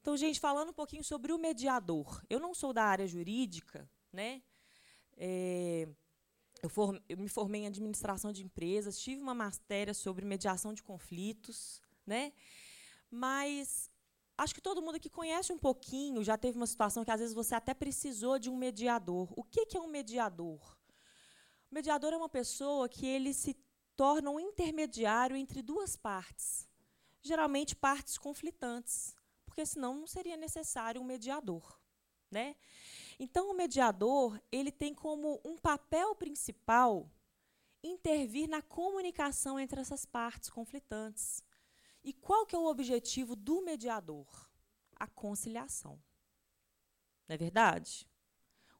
Então, gente, falando um pouquinho sobre o mediador. Eu não sou da área jurídica, né? É, eu, eu, me formei em administração de empresas, tive uma matéria sobre mediação de conflitos, né? Mas acho que todo mundo aqui conhece um pouquinho, já teve uma situação que às vezes você até precisou de um mediador. O que, que é um mediador? O mediador é uma pessoa que ele se torna um intermediário entre duas partes, geralmente partes conflitantes, porque senão não seria necessário um mediador, né? Então o mediador, ele tem como um papel principal intervir na comunicação entre essas partes conflitantes. E qual que é o objetivo do mediador? A conciliação. Não é verdade?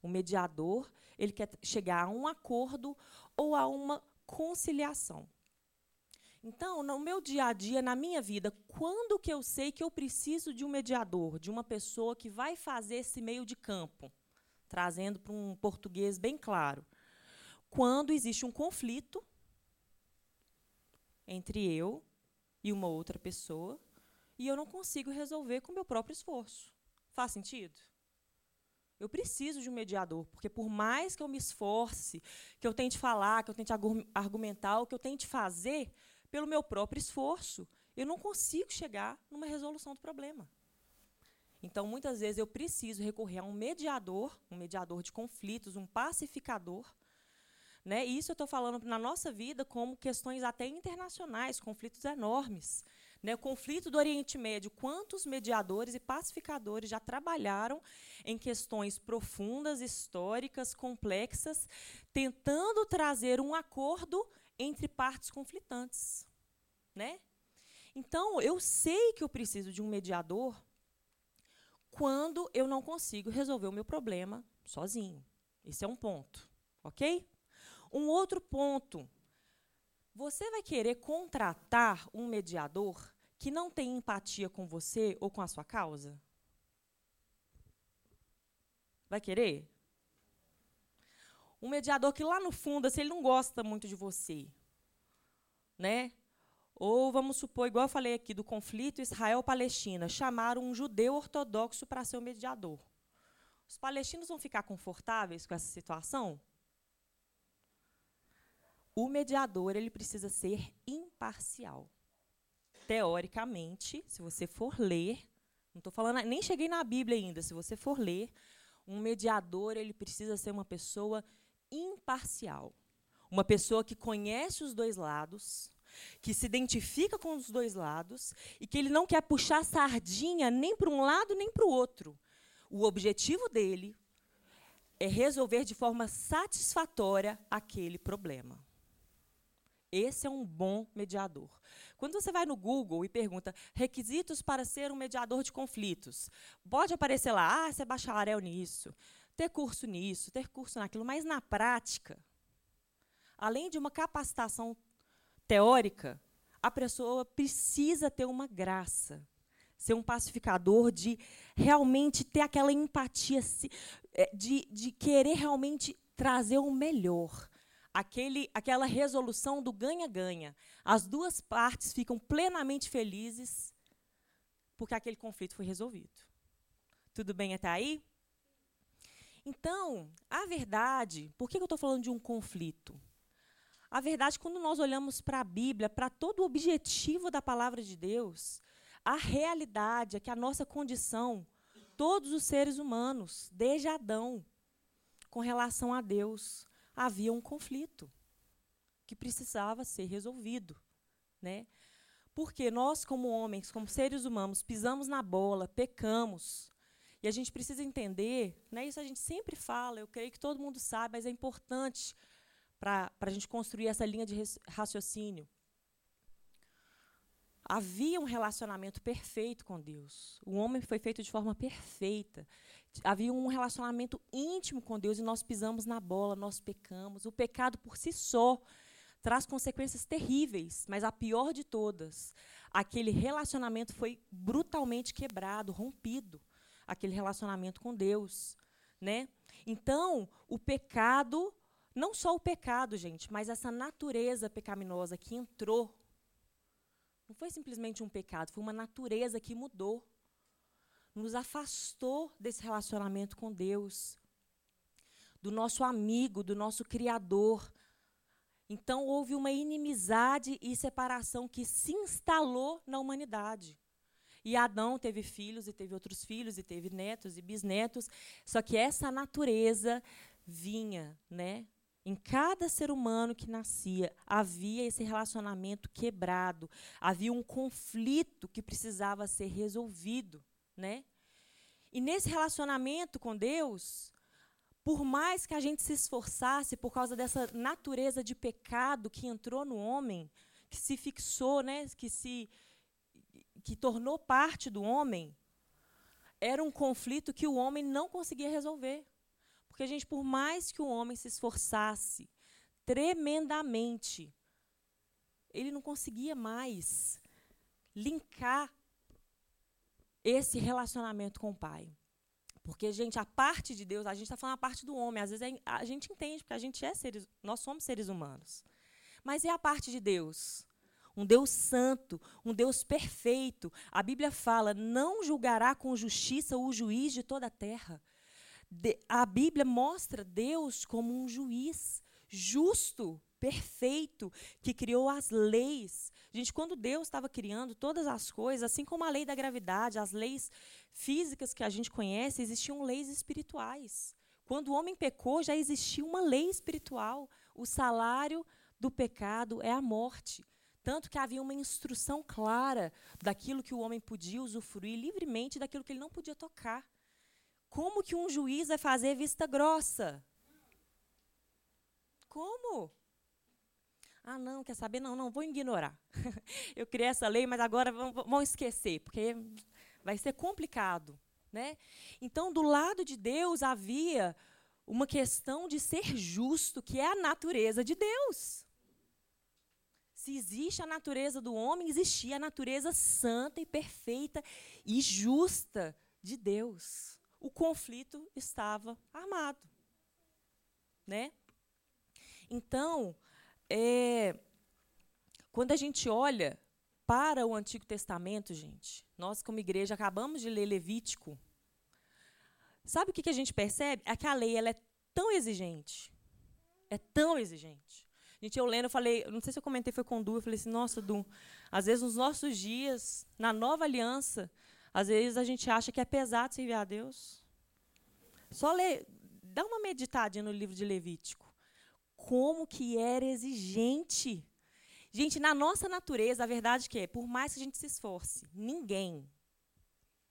O mediador, ele quer chegar a um acordo ou a uma conciliação. Então, no meu dia a dia, na minha vida, quando que eu sei que eu preciso de um mediador, de uma pessoa que vai fazer esse meio de campo, trazendo para um português bem claro? Quando existe um conflito entre eu e uma outra pessoa e eu não consigo resolver com meu próprio esforço. Faz sentido? Eu preciso de um mediador, porque por mais que eu me esforce, que eu tente falar, que eu tente argumentar, o que eu tente fazer, pelo meu próprio esforço, eu não consigo chegar numa resolução do problema. Então, muitas vezes eu preciso recorrer a um mediador, um mediador de conflitos, um pacificador. Né? Isso eu estou falando na nossa vida como questões até internacionais, conflitos enormes. Né, o conflito do Oriente Médio, quantos mediadores e pacificadores já trabalharam em questões profundas, históricas, complexas, tentando trazer um acordo entre partes conflitantes. Né? Então, eu sei que eu preciso de um mediador quando eu não consigo resolver o meu problema sozinho. Esse é um ponto, ok? Um outro ponto você vai querer contratar um mediador que não tem empatia com você ou com a sua causa? Vai querer? Um mediador que lá no fundo, assim, ele não gosta muito de você, né? Ou vamos supor, igual eu falei aqui do conflito Israel-Palestina, chamaram um judeu ortodoxo para ser o mediador. Os palestinos vão ficar confortáveis com essa situação? o mediador ele precisa ser imparcial. Teoricamente, se você for ler, não estou falando, nem cheguei na Bíblia ainda, se você for ler, um mediador ele precisa ser uma pessoa imparcial. Uma pessoa que conhece os dois lados, que se identifica com os dois lados e que ele não quer puxar sardinha nem para um lado nem para o outro. O objetivo dele é resolver de forma satisfatória aquele problema. Esse é um bom mediador. Quando você vai no Google e pergunta requisitos para ser um mediador de conflitos, pode aparecer lá, ah, você é bacharel nisso, ter curso nisso, ter curso naquilo, mas na prática, além de uma capacitação teórica, a pessoa precisa ter uma graça, ser um pacificador, de realmente ter aquela empatia, é, de, de querer realmente trazer o melhor aquele, aquela resolução do ganha-ganha. As duas partes ficam plenamente felizes porque aquele conflito foi resolvido. Tudo bem até aí? Então, a verdade, por que eu estou falando de um conflito? A verdade, quando nós olhamos para a Bíblia, para todo o objetivo da palavra de Deus, a realidade é que a nossa condição, todos os seres humanos, desde Adão, com relação a Deus, havia um conflito que precisava ser resolvido, né? Porque nós, como homens, como seres humanos, pisamos na bola, pecamos. E a gente precisa entender, né, isso a gente sempre fala, eu creio que todo mundo sabe, mas é importante para a gente construir essa linha de raciocínio. Havia um relacionamento perfeito com Deus. O homem foi feito de forma perfeita. Havia um relacionamento íntimo com Deus e nós pisamos na bola, nós pecamos. O pecado por si só traz consequências terríveis, mas a pior de todas, aquele relacionamento foi brutalmente quebrado, rompido, aquele relacionamento com Deus, né? Então, o pecado, não só o pecado, gente, mas essa natureza pecaminosa que entrou não foi simplesmente um pecado, foi uma natureza que mudou. nos afastou desse relacionamento com Deus, do nosso amigo, do nosso Criador. Então houve uma inimizade e separação que se instalou na humanidade. E Adão teve filhos, e teve outros filhos, e teve netos e bisnetos. Só que essa natureza vinha, né? Em cada ser humano que nascia, havia esse relacionamento quebrado, havia um conflito que precisava ser resolvido, né? E nesse relacionamento com Deus, por mais que a gente se esforçasse por causa dessa natureza de pecado que entrou no homem, que se fixou, né, que se que tornou parte do homem, era um conflito que o homem não conseguia resolver. Porque, gente, por mais que o homem se esforçasse tremendamente, ele não conseguia mais linkar esse relacionamento com o pai. Porque, gente, a parte de Deus, a gente está falando a parte do homem. Às vezes a gente entende, porque a gente é seres, nós somos seres humanos. Mas é a parte de Deus um Deus santo, um Deus perfeito. A Bíblia fala: não julgará com justiça o juiz de toda a terra. De, a Bíblia mostra Deus como um juiz justo, perfeito, que criou as leis. Gente, quando Deus estava criando todas as coisas, assim como a lei da gravidade, as leis físicas que a gente conhece, existiam leis espirituais. Quando o homem pecou, já existia uma lei espiritual. O salário do pecado é a morte. Tanto que havia uma instrução clara daquilo que o homem podia usufruir livremente daquilo que ele não podia tocar. Como que um juiz vai fazer vista grossa? Como? Ah, não, quer saber? Não, não, vou ignorar. Eu criei essa lei, mas agora vão esquecer, porque vai ser complicado. Né? Então, do lado de Deus havia uma questão de ser justo, que é a natureza de Deus. Se existe a natureza do homem, existia a natureza santa e perfeita e justa de Deus. O conflito estava armado. Né? Então, é, quando a gente olha para o Antigo Testamento, gente, nós, como igreja, acabamos de ler Levítico. Sabe o que, que a gente percebe? É que a lei ela é tão exigente. É tão exigente. Gente, eu lendo, eu falei, não sei se eu comentei, foi com o Du, eu falei assim, nossa, Du, às vezes nos nossos dias, na nova aliança, às vezes a gente acha que é pesado servir a Deus. Só ler, dá uma meditadinha no livro de Levítico. Como que era exigente. Gente, na nossa natureza, a verdade que é, por mais que a gente se esforce, ninguém,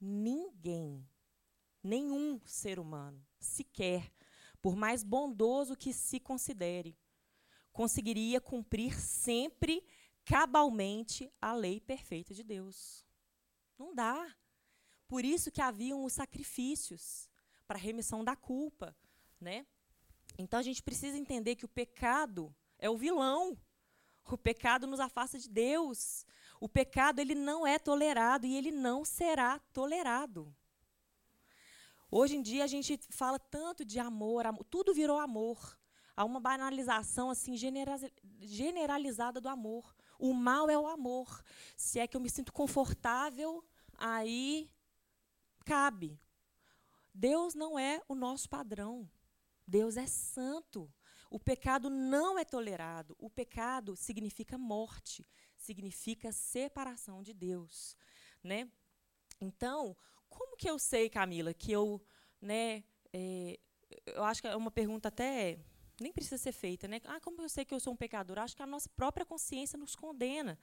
ninguém, nenhum ser humano, sequer, por mais bondoso que se considere, conseguiria cumprir sempre cabalmente a lei perfeita de Deus. Não dá. Por isso que haviam os sacrifícios para remissão da culpa, né? Então a gente precisa entender que o pecado é o vilão. O pecado nos afasta de Deus. O pecado ele não é tolerado e ele não será tolerado. Hoje em dia a gente fala tanto de amor, amor tudo virou amor. Há uma banalização assim generalizada do amor. O mal é o amor. Se é que eu me sinto confortável, aí cabe. Deus não é o nosso padrão. Deus é santo. O pecado não é tolerado. O pecado significa morte, significa separação de Deus, né? Então, como que eu sei, Camila, que eu, né? É, eu acho que é uma pergunta até nem precisa ser feita, né? Ah, como eu sei que eu sou um pecador? Acho que a nossa própria consciência nos condena,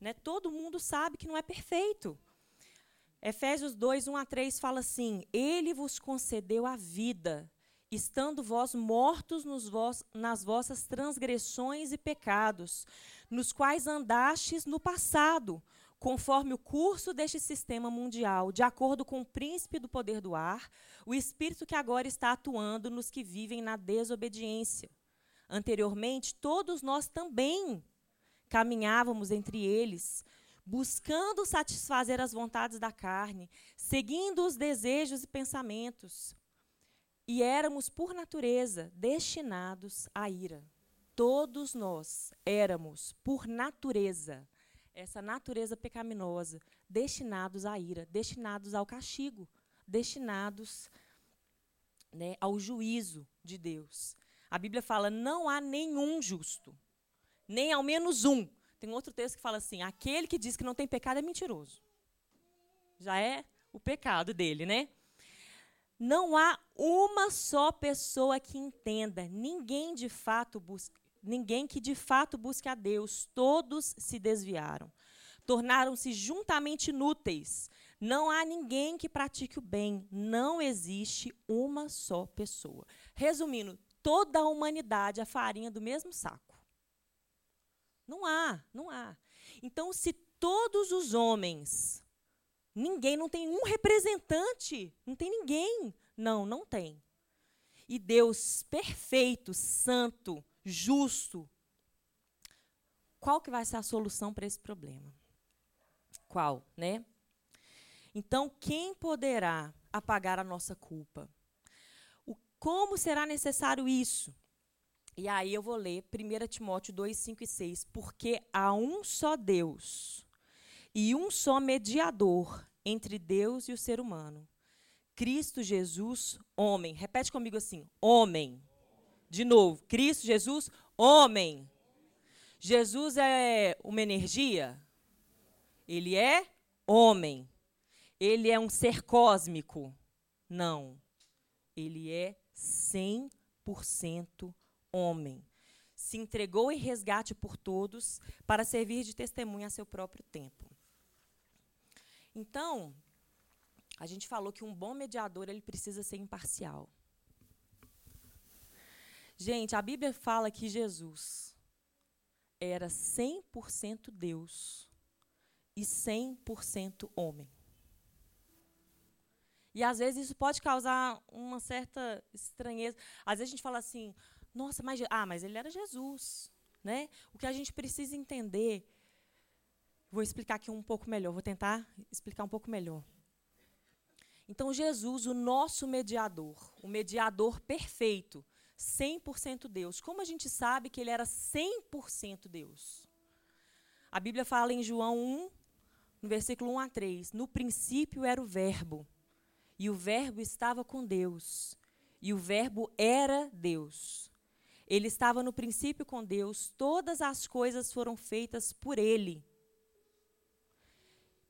né? Todo mundo sabe que não é perfeito. Efésios 2, 1 a 3 fala assim: Ele vos concedeu a vida, estando vós mortos vos, nas vossas transgressões e pecados, nos quais andastes no passado, conforme o curso deste sistema mundial, de acordo com o príncipe do poder do ar, o espírito que agora está atuando nos que vivem na desobediência. Anteriormente, todos nós também caminhávamos entre eles, buscando satisfazer as vontades da carne, seguindo os desejos e pensamentos. E éramos, por natureza, destinados à ira. Todos nós éramos, por natureza, essa natureza pecaminosa destinados à ira, destinados ao castigo, destinados né, ao juízo de Deus. A Bíblia fala: não há nenhum justo, nem ao menos um. Tem outro texto que fala assim: aquele que diz que não tem pecado é mentiroso. Já é o pecado dele, né? Não há uma só pessoa que entenda. Ninguém de fato busca, ninguém que de fato busque a Deus. Todos se desviaram. Tornaram-se juntamente inúteis. Não há ninguém que pratique o bem. Não existe uma só pessoa. Resumindo, toda a humanidade é farinha do mesmo saco. Não há, não há. Então, se todos os homens Ninguém, não tem um representante, não tem ninguém. Não, não tem. E Deus perfeito, santo, justo, qual que vai ser a solução para esse problema? Qual, né? Então, quem poderá apagar a nossa culpa? O, como será necessário isso? E aí eu vou ler 1 Timóteo 2, 5 e 6. Porque há um só Deus e um só mediador entre Deus e o ser humano. Cristo Jesus, homem. Repete comigo assim: homem. De novo, Cristo Jesus, homem. Jesus é uma energia? Ele é homem. Ele é um ser cósmico? Não. Ele é 100% homem. Se entregou em resgate por todos para servir de testemunha a seu próprio tempo. Então, a gente falou que um bom mediador ele precisa ser imparcial. Gente, a Bíblia fala que Jesus era 100% Deus e 100% homem. E às vezes isso pode causar uma certa estranheza. Às vezes a gente fala assim: "Nossa, mas ah, mas ele era Jesus", né? O que a gente precisa entender Vou explicar aqui um pouco melhor, vou tentar explicar um pouco melhor. Então, Jesus, o nosso mediador, o mediador perfeito, 100% Deus. Como a gente sabe que ele era 100% Deus? A Bíblia fala em João 1, no versículo 1 a 3: No princípio era o Verbo, e o Verbo estava com Deus, e o Verbo era Deus. Ele estava no princípio com Deus, todas as coisas foram feitas por ele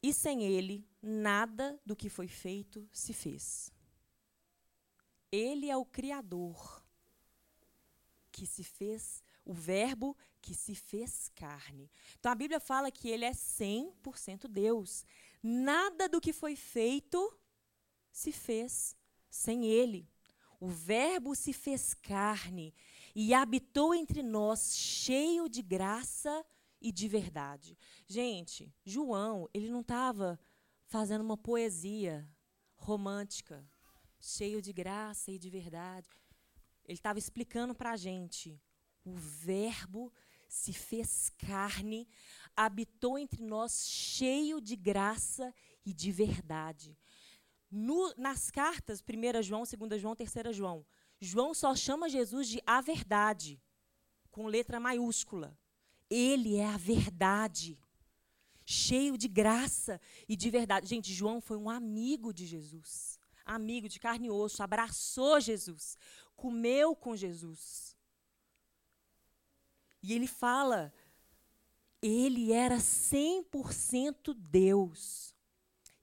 e sem ele, nada do que foi feito se fez. Ele é o Criador que se fez, o Verbo que se fez carne. Então a Bíblia fala que ele é 100% Deus. Nada do que foi feito se fez sem ele. O Verbo se fez carne e habitou entre nós, cheio de graça e de verdade. Gente, João, ele não estava fazendo uma poesia romântica, cheio de graça e de verdade. Ele estava explicando para a gente: o Verbo se fez carne, habitou entre nós, cheio de graça e de verdade. No, nas cartas, 1 João, 2 João, 3 João, João só chama Jesus de a verdade, com letra maiúscula. Ele é a verdade, cheio de graça e de verdade. Gente, João foi um amigo de Jesus, amigo de carne e osso, abraçou Jesus, comeu com Jesus. E ele fala, ele era 100% Deus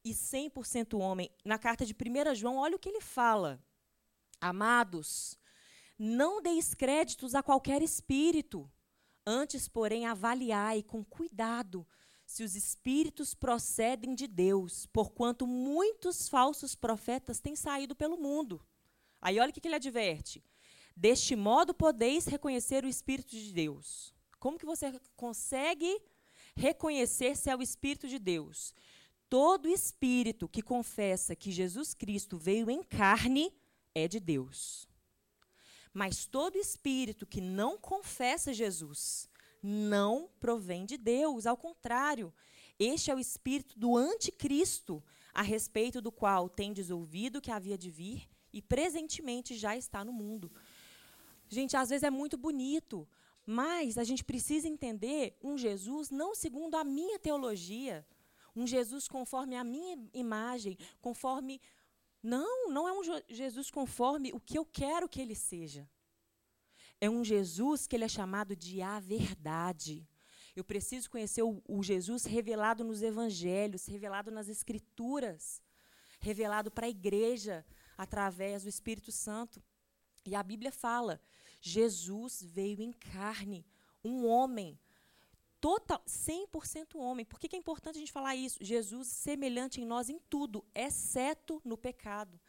e 100% homem. Na carta de 1 João, olha o que ele fala. Amados, não deis créditos a qualquer espírito Antes, porém, avaliai com cuidado se os espíritos procedem de Deus, porquanto muitos falsos profetas têm saído pelo mundo. Aí olha o que ele adverte. Deste modo podeis reconhecer o Espírito de Deus. Como que você consegue reconhecer se é o Espírito de Deus? Todo espírito que confessa que Jesus Cristo veio em carne é de Deus. Mas todo espírito que não confessa Jesus não provém de Deus, ao contrário, este é o espírito do anticristo, a respeito do qual tendes ouvido que havia de vir e presentemente já está no mundo. Gente, às vezes é muito bonito, mas a gente precisa entender um Jesus não segundo a minha teologia, Um Jesus conforme a minha imagem, conforme. Não, não é um Jesus conforme o que eu quero que ele seja. É um Jesus que ele é chamado de a verdade. Eu preciso conhecer o, o Jesus revelado nos evangelhos, revelado nas escrituras, revelado para a igreja através do Espírito Santo. E a Bíblia fala: Jesus veio em carne, um homem, total, 100% homem. Por que, que é importante a gente falar isso? Jesus semelhante em nós em tudo, exceto no pecado.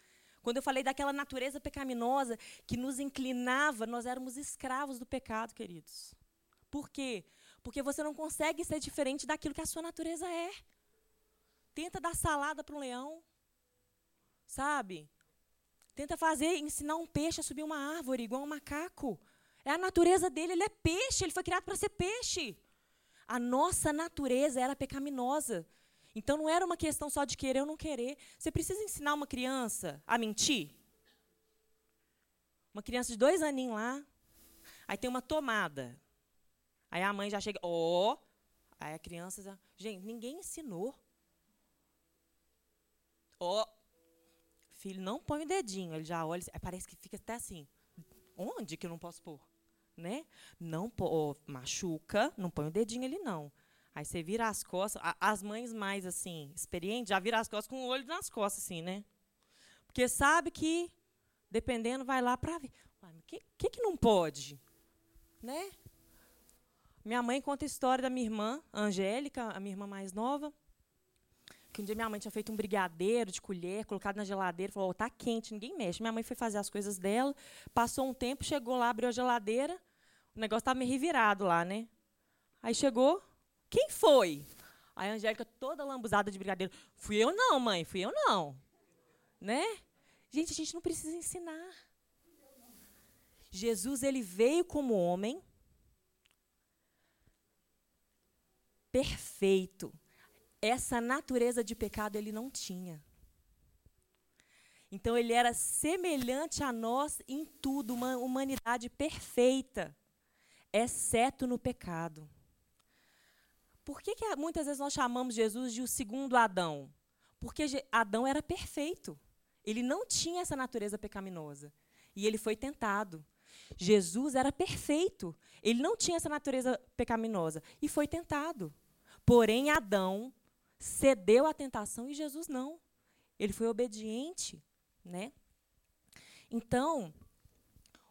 Quando eu falei daquela natureza pecaminosa que nos inclinava, nós éramos escravos do pecado, queridos. Por quê? Porque você não consegue ser diferente daquilo que a sua natureza é. Tenta dar salada para um leão. Sabe? Tenta fazer, ensinar um peixe a subir uma árvore, igual um macaco. É a natureza dele, ele é peixe, ele foi criado para ser peixe. A nossa natureza era pecaminosa. Então não era uma questão só de querer ou não querer. Você precisa ensinar uma criança a mentir? Uma criança de dois aninhos lá, aí tem uma tomada. Aí a mãe já chega, ó. Oh. Aí a criança já. Gente, ninguém ensinou. Ó. Oh. Filho, não põe o dedinho. Ele já olha, parece que fica até assim. Onde que eu não posso pôr? Né? Não oh, machuca, não põe o dedinho ali, não. Aí você vira as costas. as mães mais assim, experientes, já viram as costas com o olho nas costas, assim, né? Porque sabe que, dependendo, vai lá para ver. O que, que, que não pode? Né? Minha mãe conta a história da minha irmã, Angélica, a minha irmã mais nova. Que um dia minha mãe tinha feito um brigadeiro de colher, colocado na geladeira, falou: oh, tá quente, ninguém mexe. Minha mãe foi fazer as coisas dela, passou um tempo, chegou lá, abriu a geladeira, o negócio estava meio revirado lá, né? Aí chegou, quem foi? Aí a Angélica, toda lambuzada de brigadeiro. Fui eu não, mãe, fui eu não. Né? Gente, a gente não precisa ensinar. Jesus, ele veio como homem perfeito. Essa natureza de pecado ele não tinha. Então ele era semelhante a nós em tudo, uma humanidade perfeita, exceto no pecado. Por que, que muitas vezes nós chamamos Jesus de o segundo Adão? Porque Adão era perfeito. Ele não tinha essa natureza pecaminosa. E ele foi tentado. Jesus era perfeito. Ele não tinha essa natureza pecaminosa. E foi tentado. Porém, Adão cedeu à tentação e Jesus não. Ele foi obediente. Né? Então,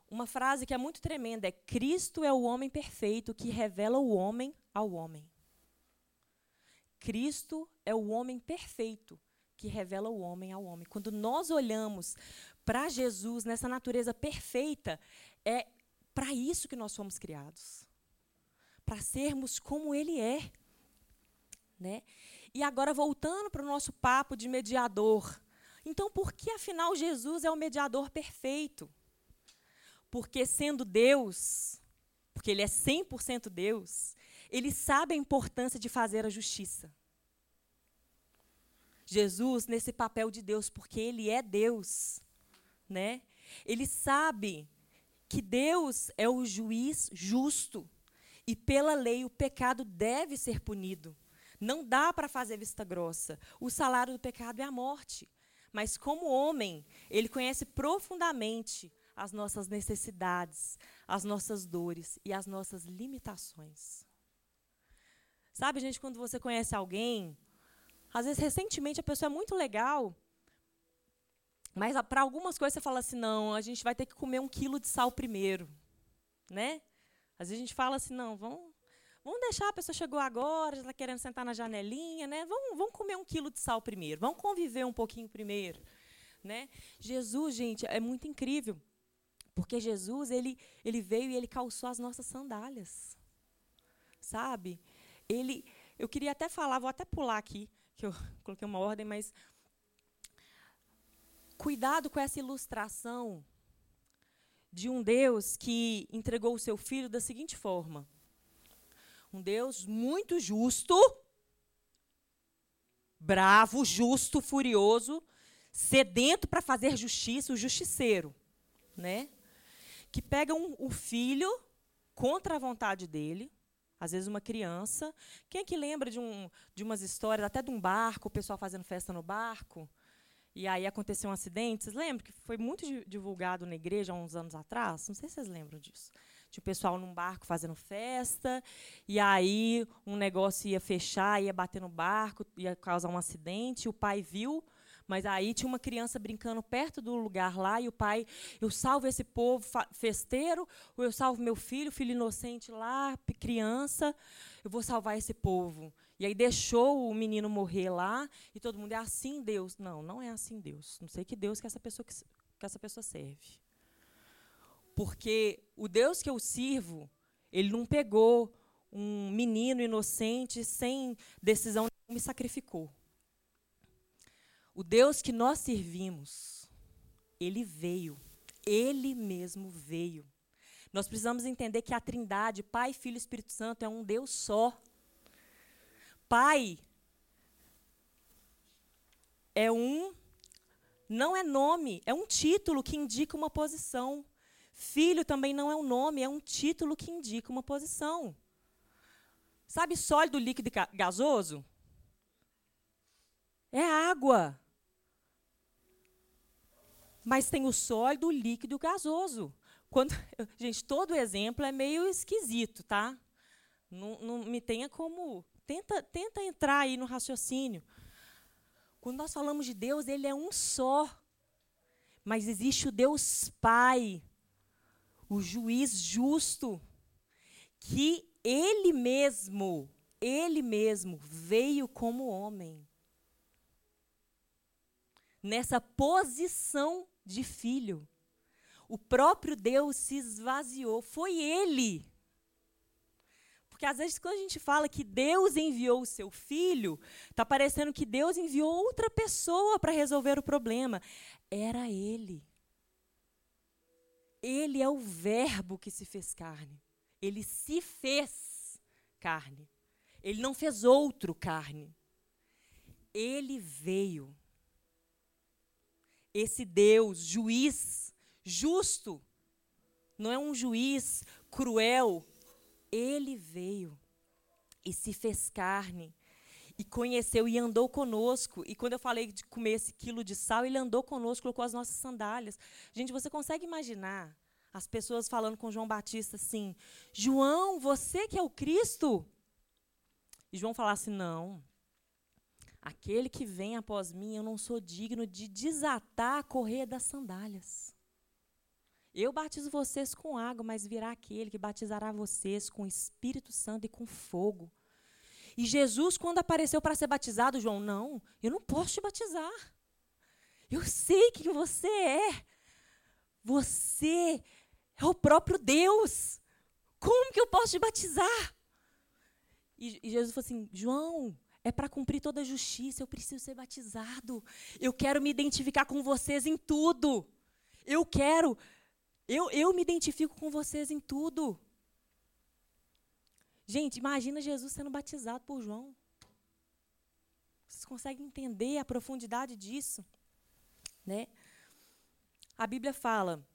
uma frase que é muito tremenda é: Cristo é o homem perfeito que revela o homem ao homem. Cristo é o homem perfeito que revela o homem ao homem. Quando nós olhamos para Jesus nessa natureza perfeita, é para isso que nós fomos criados. Para sermos como ele é. Né? E agora voltando para o nosso papo de mediador. Então, por que afinal Jesus é o mediador perfeito? Porque sendo Deus, porque ele é 100% Deus, ele sabe a importância de fazer a justiça. Jesus nesse papel de Deus, porque ele é Deus, né? Ele sabe que Deus é o juiz justo e pela lei o pecado deve ser punido. Não dá para fazer vista grossa. O salário do pecado é a morte. Mas como homem, ele conhece profundamente as nossas necessidades, as nossas dores e as nossas limitações. Sabe, gente, quando você conhece alguém, às vezes recentemente a pessoa é muito legal, mas para algumas coisas você fala assim, não, a gente vai ter que comer um quilo de sal primeiro, né? Às vezes a gente fala assim, não, vamos, vamos deixar, a pessoa chegou agora, já está querendo sentar na janelinha, né? Vamos, vamos comer um quilo de sal primeiro, vamos conviver um pouquinho primeiro, né? Jesus, gente, é muito incrível, porque Jesus ele ele veio e ele calçou as nossas sandálias, sabe? ele, eu queria até falar, vou até pular aqui, que eu coloquei uma ordem, mas cuidado com essa ilustração de um Deus que entregou o seu filho da seguinte forma: um Deus muito justo, bravo, justo, furioso, sedento para fazer justiça, o justiceiro, né? Que pega um, o filho contra a vontade dele, Às vezes uma criança. Quem é que lembra de, um, de umas histórias, até de um barco, o pessoal fazendo festa no barco? E aí aconteceu um acidente. Vocês lembram que foi muito divulgado na igreja há uns anos atrás? Não sei se vocês lembram disso. Tinha o pessoal num barco fazendo festa, e aí um negócio ia fechar, ia bater no barco, ia causar um acidente. O pai viu, mas aí tinha uma criança brincando perto do lugar lá, e o pai, eu salvo esse povo festeiro, ou eu salvo meu filho, filho inocente lá, criança, eu vou salvar esse povo. E aí deixou o menino morrer lá, e todo mundo é assim Deus. Não, não é assim Deus. Não sei que Deus que essa pessoa, que, que essa pessoa serve. Porque o Deus que eu sirvo, ele não pegou um menino inocente sem decisão e me sacrificou. O Deus que nós servimos, ele veio, ele mesmo veio. Nós precisamos entender que a Trindade, Pai, Filho e Espírito Santo, é um Deus só. Pai é um, não é nome, é um título que indica uma posição. Filho também não é um nome, é um título que indica uma posição. Sabe sólido, líquido e gasoso? É água. Mas tem o sólido, líquido e gasoso. Quando, gente, todo exemplo é meio esquisito, tá? Não, não me tenha como Tenta, tenta entrar aí no raciocínio. Quando nós falamos de Deus, Ele é um só. Mas existe o Deus Pai, o juiz justo, que Ele mesmo, Ele mesmo veio como homem. Nessa posição de filho. O próprio Deus se esvaziou. Foi Ele porque às vezes quando a gente fala que Deus enviou o seu filho, está parecendo que Deus enviou outra pessoa para resolver o problema. Era ele. Ele é o verbo que se fez carne. Ele se fez carne. Ele não fez outro carne. Ele veio. Esse Deus, juiz justo, não é um juiz cruel, ele veio e se fez carne e conheceu e andou conosco. E quando eu falei de comer esse quilo de sal, ele andou conosco, colocou as nossas sandálias. Gente, você consegue imaginar as pessoas falando com João Batista assim: João, você que é o Cristo? E João falasse: Não. Aquele que vem após mim, eu não sou digno de desatar a correia das sandálias. Eu batizo vocês com água, mas virá aquele que batizará vocês com Espírito Santo e com fogo. E Jesus, quando apareceu para ser batizado, João, não, eu não posso te batizar. Eu sei quem você é. Você é o próprio Deus. Como que eu posso te batizar? E, e Jesus falou assim: João, é para cumprir toda a justiça, eu preciso ser batizado. Eu quero me identificar com vocês em tudo. Eu quero eu, eu me identifico com vocês em tudo. Gente, imagina Jesus sendo batizado por João. Vocês conseguem entender a profundidade disso? Né? A Bíblia fala,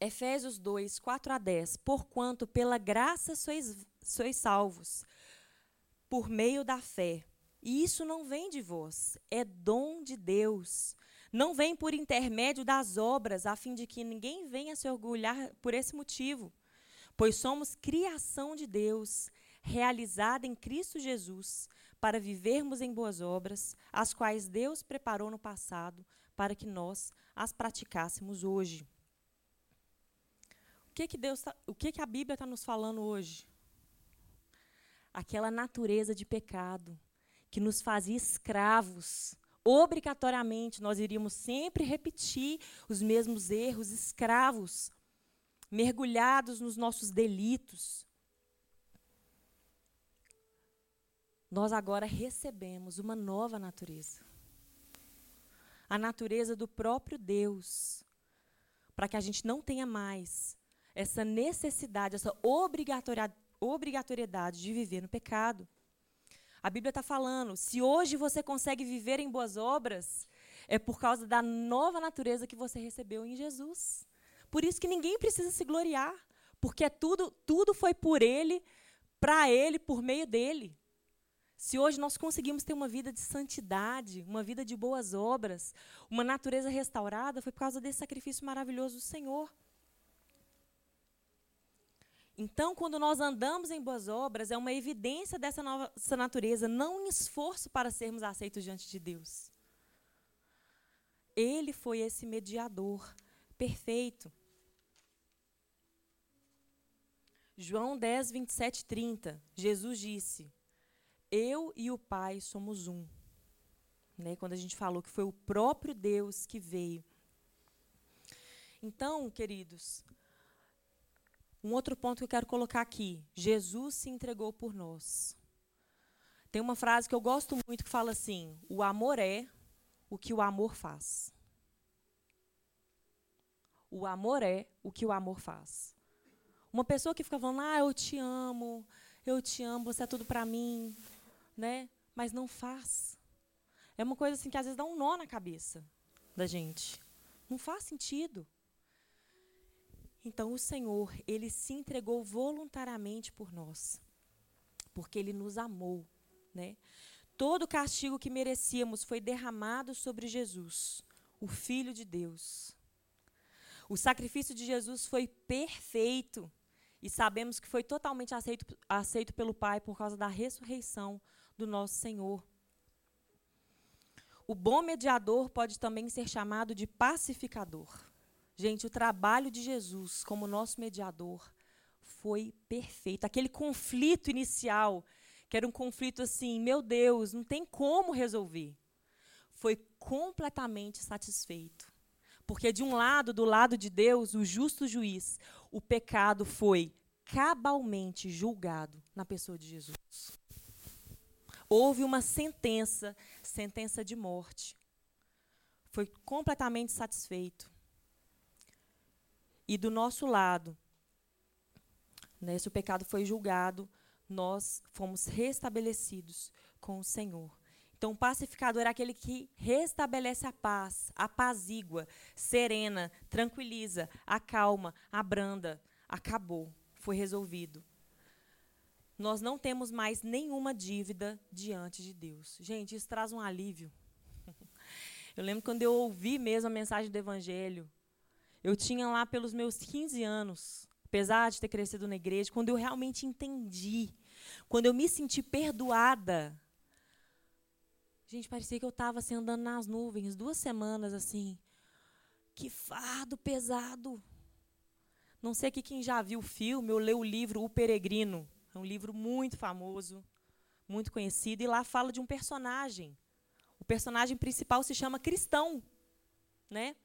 Efésios 2, 4 a 10, Porquanto pela graça sois, sois salvos, por meio da fé. E isso não vem de vós, é dom de Deus não vem por intermédio das obras, a fim de que ninguém venha se orgulhar por esse motivo. Pois somos criação de Deus, realizada em Cristo Jesus, para vivermos em boas obras, as quais Deus preparou no passado, para que nós as praticássemos hoje. O que, que, Deus tá, o que, que a Bíblia está nos falando hoje? Aquela natureza de pecado que nos fazia escravos obrigatoriamente nós iríamos sempre repetir os mesmos erros, escravos, mergulhados nos nossos delitos. Nós agora recebemos uma nova natureza. A natureza do próprio Deus. Para que a gente não tenha mais essa necessidade, essa obrigatoriedade de viver no pecado. A Bíblia está falando: se hoje você consegue viver em boas obras, é por causa da nova natureza que você recebeu em Jesus. Por isso que ninguém precisa se gloriar, porque é tudo, tudo foi por Ele, para Ele por meio dele. Se hoje nós conseguimos ter uma vida de santidade, uma vida de boas obras, uma natureza restaurada, foi por causa desse sacrifício maravilhoso do Senhor. Então, quando nós andamos em boas obras, é uma evidência dessa nova essa natureza, não um esforço para sermos aceitos diante de Deus. Ele foi esse mediador perfeito. João 10, 27, 30. Jesus disse: eu e o Pai somos um. Né? Quando a gente falou que foi o próprio Deus que veio. Então, queridos, um outro ponto que eu quero colocar aqui: Jesus se entregou por nós. Tem uma frase que eu gosto muito que fala assim: o amor é o que o amor faz. O amor é o que o amor faz. Uma pessoa que fica falando, ah, eu te amo, eu te amo, você é tudo para mim, né? Mas não faz. É uma coisa assim que às vezes dá um nó na cabeça da gente. Não faz sentido. Então o Senhor, ele se entregou voluntariamente por nós, porque ele nos amou, né? Todo o castigo que merecíamos foi derramado sobre Jesus, o filho de Deus. O sacrifício de Jesus foi perfeito e sabemos que foi totalmente aceito, aceito pelo Pai por causa da ressurreição do nosso Senhor. O bom mediador pode também ser chamado de pacificador. Gente, o trabalho de Jesus como nosso mediador foi perfeito. Aquele conflito inicial, que era um conflito assim, meu Deus, não tem como resolver, foi completamente satisfeito. Porque, de um lado, do lado de Deus, o justo juiz, o pecado foi cabalmente julgado na pessoa de Jesus houve uma sentença, sentença de morte. Foi completamente satisfeito. E do nosso lado, né, se o pecado foi julgado, nós fomos restabelecidos com o Senhor. Então, o pacificador é aquele que restabelece a paz, apazigua, serena, tranquiliza, acalma, abranda. Acabou, foi resolvido nós não temos mais nenhuma dívida diante de Deus. Gente, isso traz um alívio. Eu lembro quando eu ouvi mesmo a mensagem do Evangelho. Eu tinha lá pelos meus 15 anos, apesar de ter crescido na igreja, quando eu realmente entendi, quando eu me senti perdoada. Gente, parecia que eu estava assim, andando nas nuvens, duas semanas assim. Que fardo pesado. Não sei aqui quem já viu o filme ou leu o livro O Peregrino. É um livro muito famoso, muito conhecido, e lá fala de um personagem. O personagem principal se chama Cristão, né?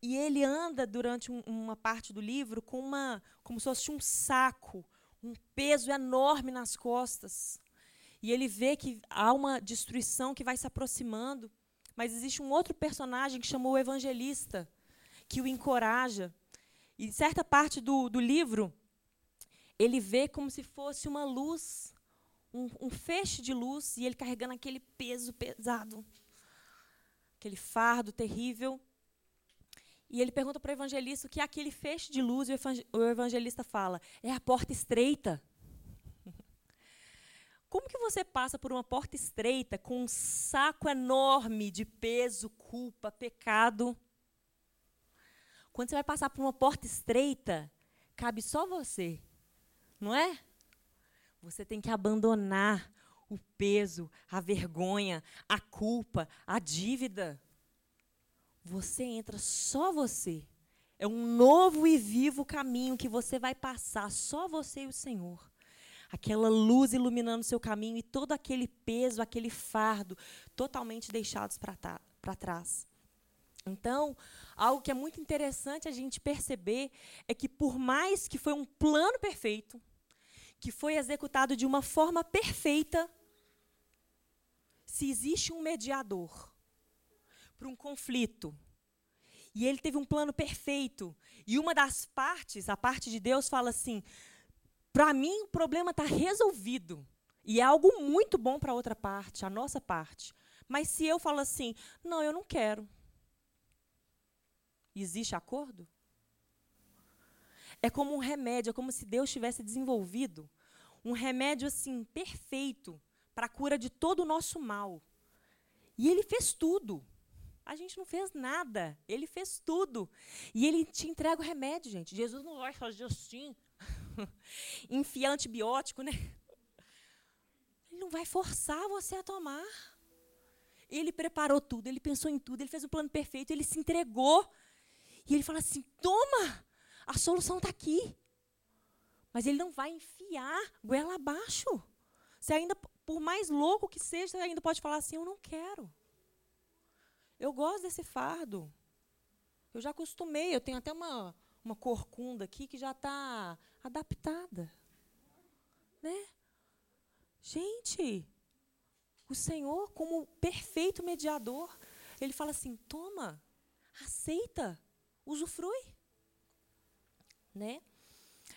E ele anda durante um, uma parte do livro com uma, como se fosse um saco, um peso enorme nas costas. E ele vê que há uma destruição que vai se aproximando, mas existe um outro personagem que chamou o evangelista, que o encoraja. E certa parte do, do livro, ele vê como se fosse uma luz, um, um feixe de luz, e ele carregando aquele peso pesado, aquele fardo terrível. E ele pergunta para o evangelista o que é aquele feixe de luz, e o evangelista fala: é a porta estreita. Como que você passa por uma porta estreita com um saco enorme de peso, culpa, pecado? Quando você vai passar por uma porta estreita, cabe só você não é? Você tem que abandonar o peso, a vergonha, a culpa, a dívida. Você entra só você. É um novo e vivo caminho que você vai passar, só você e o Senhor. Aquela luz iluminando seu caminho e todo aquele peso, aquele fardo, totalmente deixados para trás. Então, algo que é muito interessante a gente perceber é que, por mais que foi um plano perfeito, que foi executado de uma forma perfeita, se existe um mediador para um conflito, e ele teve um plano perfeito, e uma das partes, a parte de Deus, fala assim: para mim o problema está resolvido, e é algo muito bom para a outra parte, a nossa parte. Mas se eu falo assim, não, eu não quero, existe acordo? É como um remédio, é como se Deus tivesse desenvolvido um remédio assim perfeito para a cura de todo o nosso mal. E ele fez tudo. A gente não fez nada. Ele fez tudo. E ele te entrega o remédio, gente. Jesus não vai fazer assim. Enfiar antibiótico, né? Ele não vai forçar você a tomar. Ele preparou tudo, ele pensou em tudo, ele fez um plano perfeito, ele se entregou. E ele fala assim: toma, a solução está aqui. Mas ele não vai enfiar goela abaixo. Você ainda, por mais louco que seja, você ainda pode falar assim: eu não quero. Eu gosto desse fardo. Eu já acostumei, eu tenho até uma, uma corcunda aqui que já está adaptada. Né? Gente, o Senhor, como perfeito mediador, ele fala assim: toma, aceita, usufrui. Né?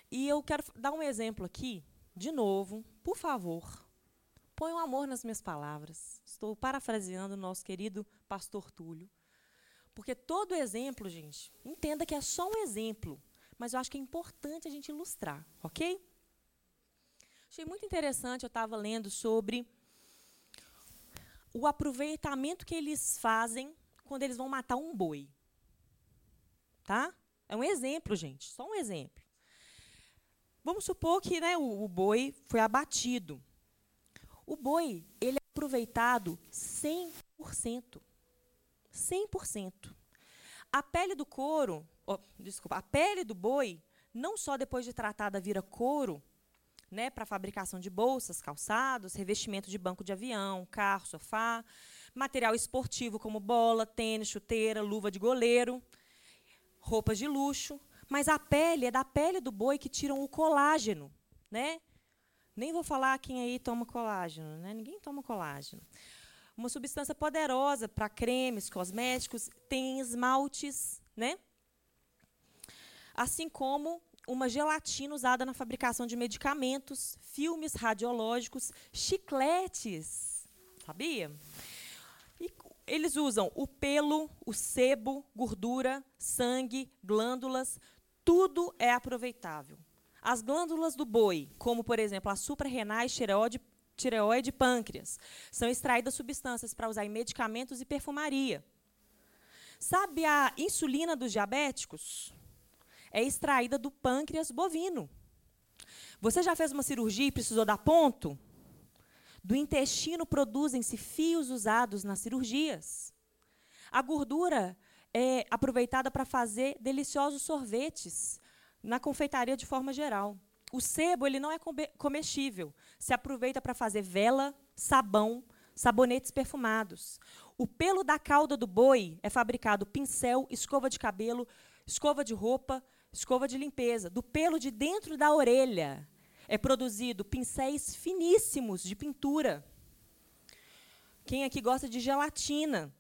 E eu quero dar um exemplo aqui, de novo, por favor. Põe um amor nas minhas palavras. Estou parafraseando o nosso querido pastor Túlio. Porque todo exemplo, gente, entenda que é só um exemplo, mas eu acho que é importante a gente ilustrar, ok? Achei muito interessante, eu estava lendo sobre o aproveitamento que eles fazem quando eles vão matar um boi. Tá? É um exemplo, gente, só um exemplo. Vamos supor que né, o, o boi foi abatido. O boi, ele é aproveitado 100%. 100%. A pele do couro, oh, desculpa, a pele do boi, não só depois de tratada vira couro, né, para fabricação de bolsas, calçados, revestimento de banco de avião, carro, sofá, material esportivo como bola, tênis, chuteira, luva de goleiro, roupas de luxo, mas a pele é da pele do boi que tiram o colágeno, né? Nem vou falar quem aí toma colágeno, né? Ninguém toma colágeno. Uma substância poderosa para cremes, cosméticos, tem esmaltes, né? Assim como uma gelatina usada na fabricação de medicamentos, filmes radiológicos, chicletes. Sabia? E eles usam o pelo, o sebo, gordura, sangue, glândulas, tudo é aproveitável. As glândulas do boi, como por exemplo as suprarrenais, tireoide, tireoide e pâncreas, são extraídas substâncias para usar em medicamentos e perfumaria. Sabe a insulina dos diabéticos? é extraída do pâncreas bovino. Você já fez uma cirurgia e precisou dar ponto? Do intestino produzem-se fios usados nas cirurgias. A gordura é aproveitada para fazer deliciosos sorvetes na confeitaria de forma geral. O sebo ele não é comestível. Se aproveita para fazer vela, sabão, sabonetes perfumados. O pelo da cauda do boi é fabricado pincel, escova de cabelo, escova de roupa, escova de limpeza. Do pelo de dentro da orelha é produzido pincéis finíssimos de pintura. Quem aqui gosta de gelatina?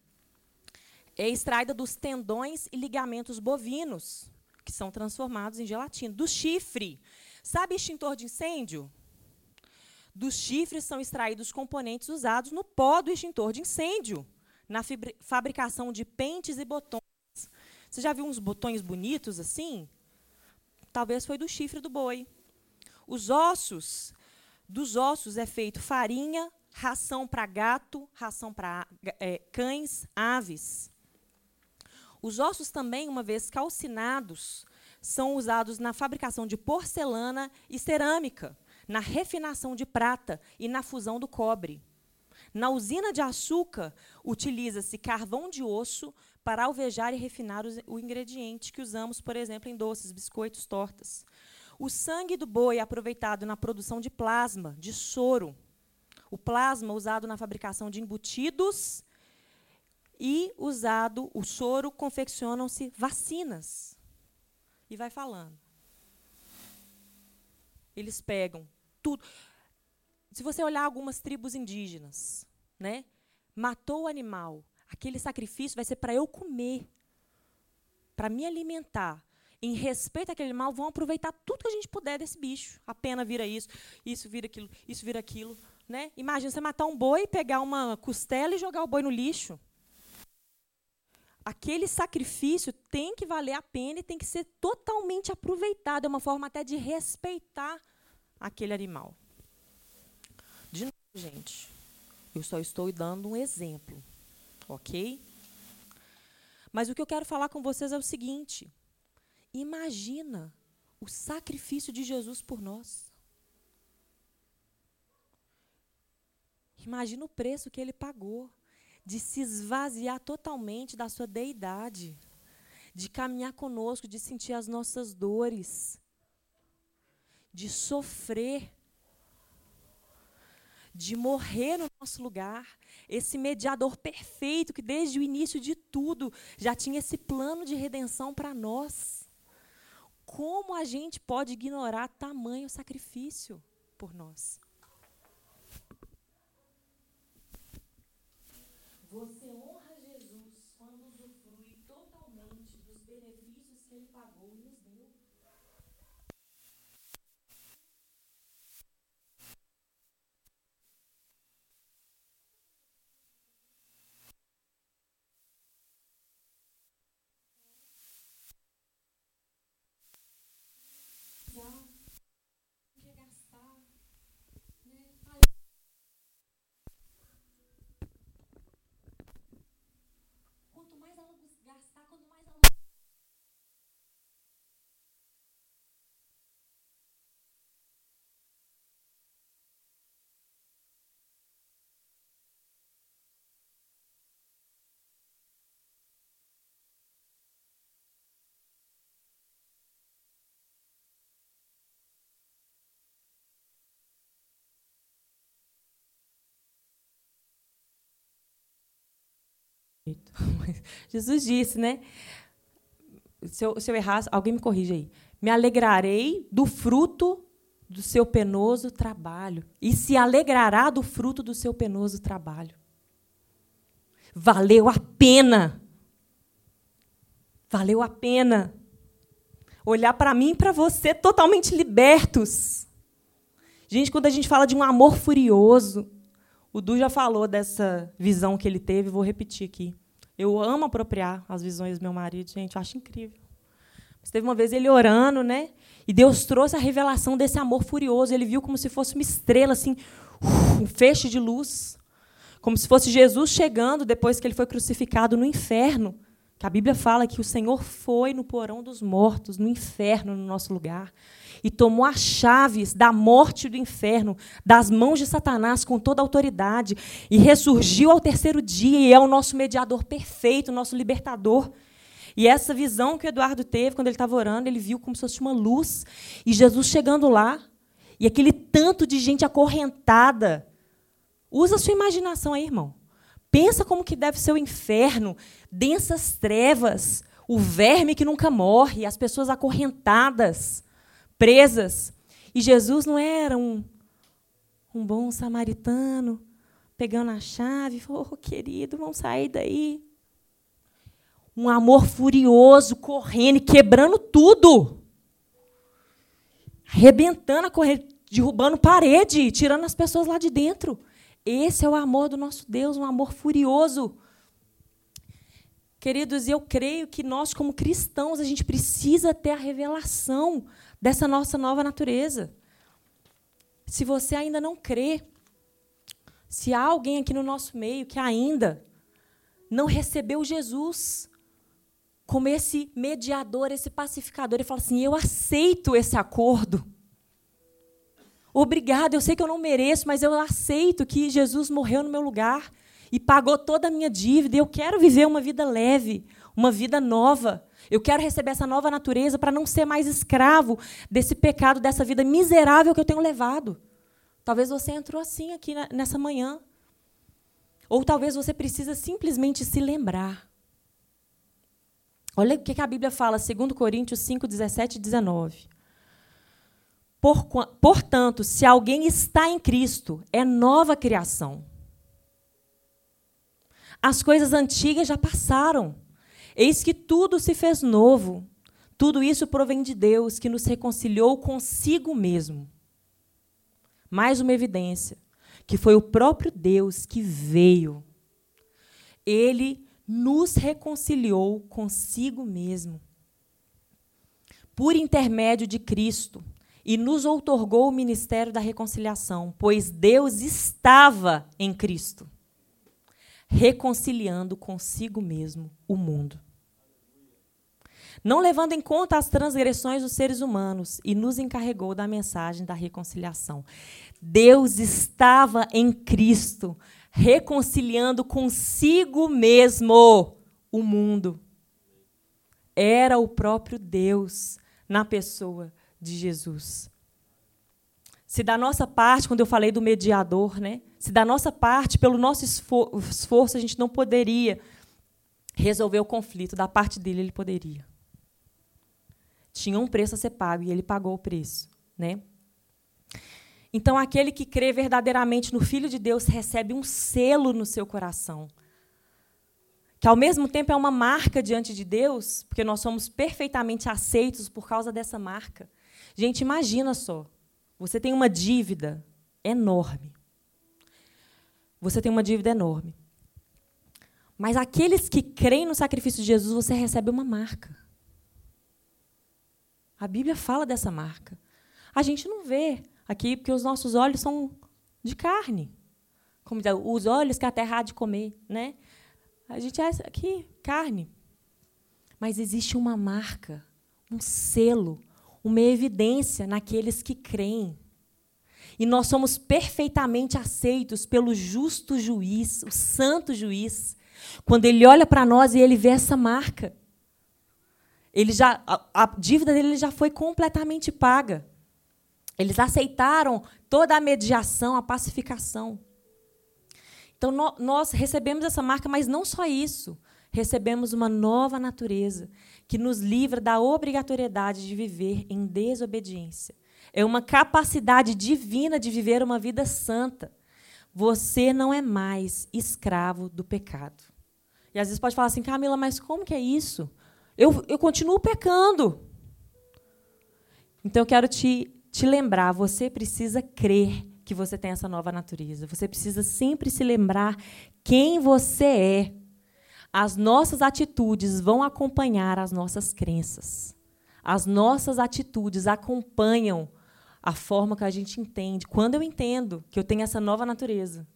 É extraída dos tendões e ligamentos bovinos, que são transformados em gelatina. Do chifre. Sabe extintor de incêndio? Dos chifres são extraídos componentes usados no pó do extintor de incêndio, na fabricação de pentes e botões. Você já viu uns botões bonitos assim? Talvez foi do chifre do boi. Os ossos, dos ossos é feito farinha, ração para gato, ração para é, cães, aves. Os ossos também, uma vez calcinados, são usados na fabricação de porcelana e cerâmica, na refinação de prata e na fusão do cobre. Na usina de açúcar, utiliza-se carvão de osso para alvejar e refinar o ingrediente que usamos, por exemplo, em doces, biscoitos, tortas. O sangue do boi é aproveitado na produção de plasma, de soro. O plasma usado na fabricação de embutidos e usado o soro confeccionam-se vacinas. E vai falando. Eles pegam tudo. Se você olhar algumas tribos indígenas, né? Matou o animal, Aquele sacrifício vai ser para eu comer, para me alimentar. Em respeito àquele animal, vão aproveitar tudo que a gente puder desse bicho. A pena vira isso, isso vira aquilo, isso vira aquilo. Né? Imagina você matar um boi, pegar uma costela e jogar o boi no lixo. Aquele sacrifício tem que valer a pena e tem que ser totalmente aproveitado. É uma forma até de respeitar aquele animal. gente. Eu só estou dando um exemplo, ok? Mas o que eu quero falar com vocês é o seguinte: imagina o sacrifício de Jesus por nós. Imagina o preço que ele pagou de se esvaziar totalmente da sua deidade, de caminhar conosco, de sentir as nossas dores, de sofrer, de morrer no nosso lugar. Esse mediador perfeito que desde o início de tudo já tinha esse plano de redenção para nós. Como a gente pode ignorar tamanho sacrifício por nós? Você honra Jesus quando usufrui totalmente dos benefícios que ele pagou e Jesus disse, né? Se eu, se eu errar, alguém me corrige aí. Me alegrarei do fruto do seu penoso trabalho. E se alegrará do fruto do seu penoso trabalho. Valeu a pena. Valeu a pena. Olhar para mim e para você totalmente libertos. Gente, quando a gente fala de um amor furioso, o Du já falou dessa visão que ele teve, vou repetir aqui. Eu amo apropriar as visões do meu marido, gente, eu acho incrível. Mas teve uma vez ele orando, né? E Deus trouxe a revelação desse amor furioso. Ele viu como se fosse uma estrela, assim, um feixe de luz. Como se fosse Jesus chegando depois que ele foi crucificado no inferno. Que a Bíblia fala que o Senhor foi no porão dos mortos, no inferno, no nosso lugar e tomou as chaves da morte e do inferno das mãos de Satanás com toda a autoridade e ressurgiu ao terceiro dia e é o nosso mediador perfeito, o nosso libertador. E essa visão que o Eduardo teve quando ele estava orando, ele viu como se fosse uma luz e Jesus chegando lá e aquele tanto de gente acorrentada. Usa a sua imaginação aí, irmão. Pensa como que deve ser o inferno, densas trevas, o verme que nunca morre, as pessoas acorrentadas presas. E Jesus não era um, um bom samaritano, pegando a chave, falou, oh, querido, vamos sair daí. Um amor furioso, correndo e quebrando tudo. Arrebentando a corrente, derrubando parede, tirando as pessoas lá de dentro. Esse é o amor do nosso Deus, um amor furioso. Queridos, eu creio que nós, como cristãos, a gente precisa ter a revelação dessa nossa nova natureza. Se você ainda não crê, se há alguém aqui no nosso meio que ainda não recebeu Jesus como esse mediador, esse pacificador, ele fala assim: eu aceito esse acordo. Obrigado, eu sei que eu não mereço, mas eu aceito que Jesus morreu no meu lugar e pagou toda a minha dívida. Eu quero viver uma vida leve, uma vida nova. Eu quero receber essa nova natureza para não ser mais escravo desse pecado, dessa vida miserável que eu tenho levado. Talvez você entrou assim aqui nessa manhã. Ou talvez você precisa simplesmente se lembrar. Olha o que a Bíblia fala, 2 Coríntios 5, 17 e 19. Por, portanto, se alguém está em Cristo, é nova criação. As coisas antigas já passaram Eis que tudo se fez novo. Tudo isso provém de Deus, que nos reconciliou consigo mesmo. Mais uma evidência, que foi o próprio Deus que veio. Ele nos reconciliou consigo mesmo. Por intermédio de Cristo, e nos outorgou o ministério da reconciliação, pois Deus estava em Cristo, reconciliando consigo mesmo o mundo. Não levando em conta as transgressões dos seres humanos, e nos encarregou da mensagem da reconciliação. Deus estava em Cristo, reconciliando consigo mesmo o mundo. Era o próprio Deus na pessoa de Jesus. Se da nossa parte, quando eu falei do mediador, né? Se da nossa parte, pelo nosso esforço, a gente não poderia resolver o conflito, da parte dele ele poderia. Tinha um preço a ser pago e ele pagou o preço, né? Então, aquele que crê verdadeiramente no Filho de Deus recebe um selo no seu coração. Que ao mesmo tempo é uma marca diante de Deus, porque nós somos perfeitamente aceitos por causa dessa marca. Gente, imagina só. Você tem uma dívida enorme. Você tem uma dívida enorme. Mas aqueles que creem no sacrifício de Jesus, você recebe uma marca. A Bíblia fala dessa marca. A gente não vê aqui porque os nossos olhos são de carne. Como diz, os olhos que a terra há de comer, né? A gente é aqui carne. Mas existe uma marca, um selo uma evidência naqueles que creem. E nós somos perfeitamente aceitos pelo justo juiz, o santo juiz, quando ele olha para nós e ele vê essa marca. Ele já a, a dívida dele já foi completamente paga. Eles aceitaram toda a mediação, a pacificação. Então nós recebemos essa marca, mas não só isso recebemos uma nova natureza que nos livra da obrigatoriedade de viver em desobediência. É uma capacidade divina de viver uma vida santa. Você não é mais escravo do pecado. E às vezes pode falar assim, Camila, mas como que é isso? Eu, eu continuo pecando. Então eu quero te, te lembrar, você precisa crer que você tem essa nova natureza. Você precisa sempre se lembrar quem você é as nossas atitudes vão acompanhar as nossas crenças. As nossas atitudes acompanham a forma que a gente entende. Quando eu entendo que eu tenho essa nova natureza,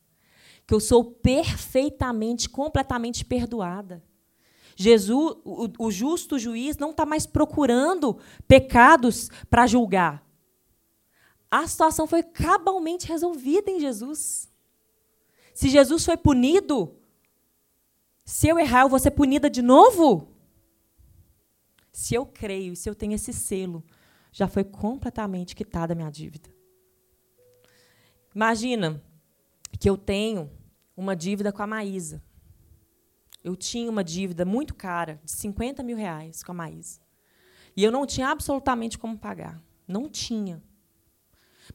que eu sou perfeitamente, completamente perdoada. Jesus, o, o justo juiz, não está mais procurando pecados para julgar. A situação foi cabalmente resolvida em Jesus. Se Jesus foi punido, se eu errar, eu vou ser punida de novo? Se eu creio, se eu tenho esse selo, já foi completamente quitada a minha dívida. Imagina que eu tenho uma dívida com a Maísa. Eu tinha uma dívida muito cara, de 50 mil reais com a Maísa. E eu não tinha absolutamente como pagar. Não tinha.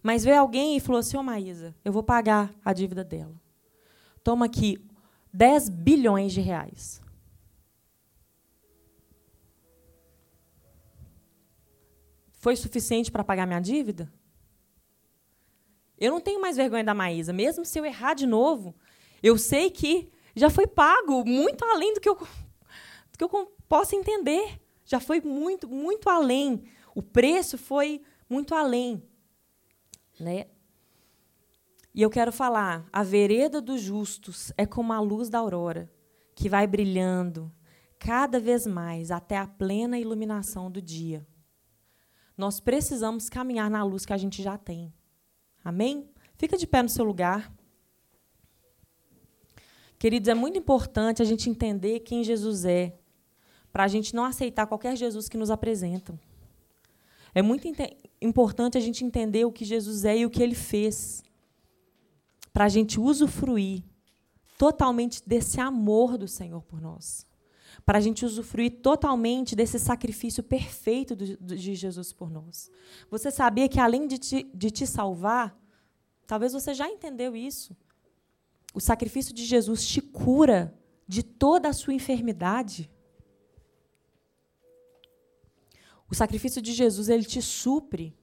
Mas veio alguém e falou assim: Ô oh, Maísa, eu vou pagar a dívida dela. Toma aqui 10 bilhões de reais. Foi suficiente para pagar minha dívida? Eu não tenho mais vergonha da Maísa. Mesmo se eu errar de novo, eu sei que já foi pago muito além do que eu, do que eu posso entender. Já foi muito, muito além. O preço foi muito além. Né? E eu quero falar: a vereda dos justos é como a luz da aurora, que vai brilhando cada vez mais até a plena iluminação do dia. Nós precisamos caminhar na luz que a gente já tem. Amém? Fica de pé no seu lugar. Queridos, é muito importante a gente entender quem Jesus é, para a gente não aceitar qualquer Jesus que nos apresentam. É muito importante a gente entender o que Jesus é e o que ele fez para a gente usufruir totalmente desse amor do Senhor por nós. Para a gente usufruir totalmente desse sacrifício perfeito de Jesus por nós. Você sabia que, além de te, de te salvar, talvez você já entendeu isso. O sacrifício de Jesus te cura de toda a sua enfermidade. O sacrifício de Jesus ele te supre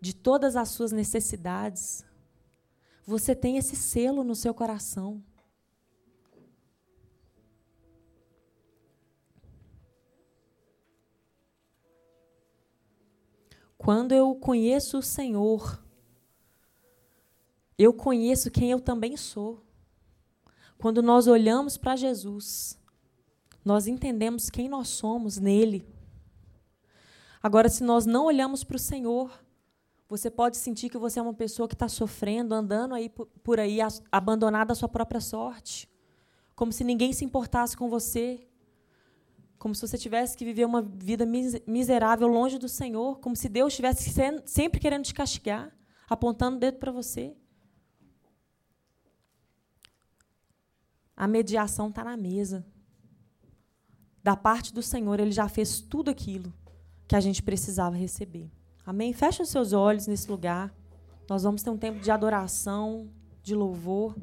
de todas as suas necessidades. Você tem esse selo no seu coração. Quando eu conheço o Senhor, eu conheço quem eu também sou. Quando nós olhamos para Jesus, nós entendemos quem nós somos nele. Agora, se nós não olhamos para o Senhor, você pode sentir que você é uma pessoa que está sofrendo, andando aí por aí, abandonada à sua própria sorte, como se ninguém se importasse com você, como se você tivesse que viver uma vida miserável longe do Senhor, como se Deus estivesse sempre querendo te castigar, apontando o dedo para você. A mediação está na mesa. Da parte do Senhor, Ele já fez tudo aquilo que a gente precisava receber. Amém? Feche os seus olhos nesse lugar. Nós vamos ter um tempo de adoração, de louvor.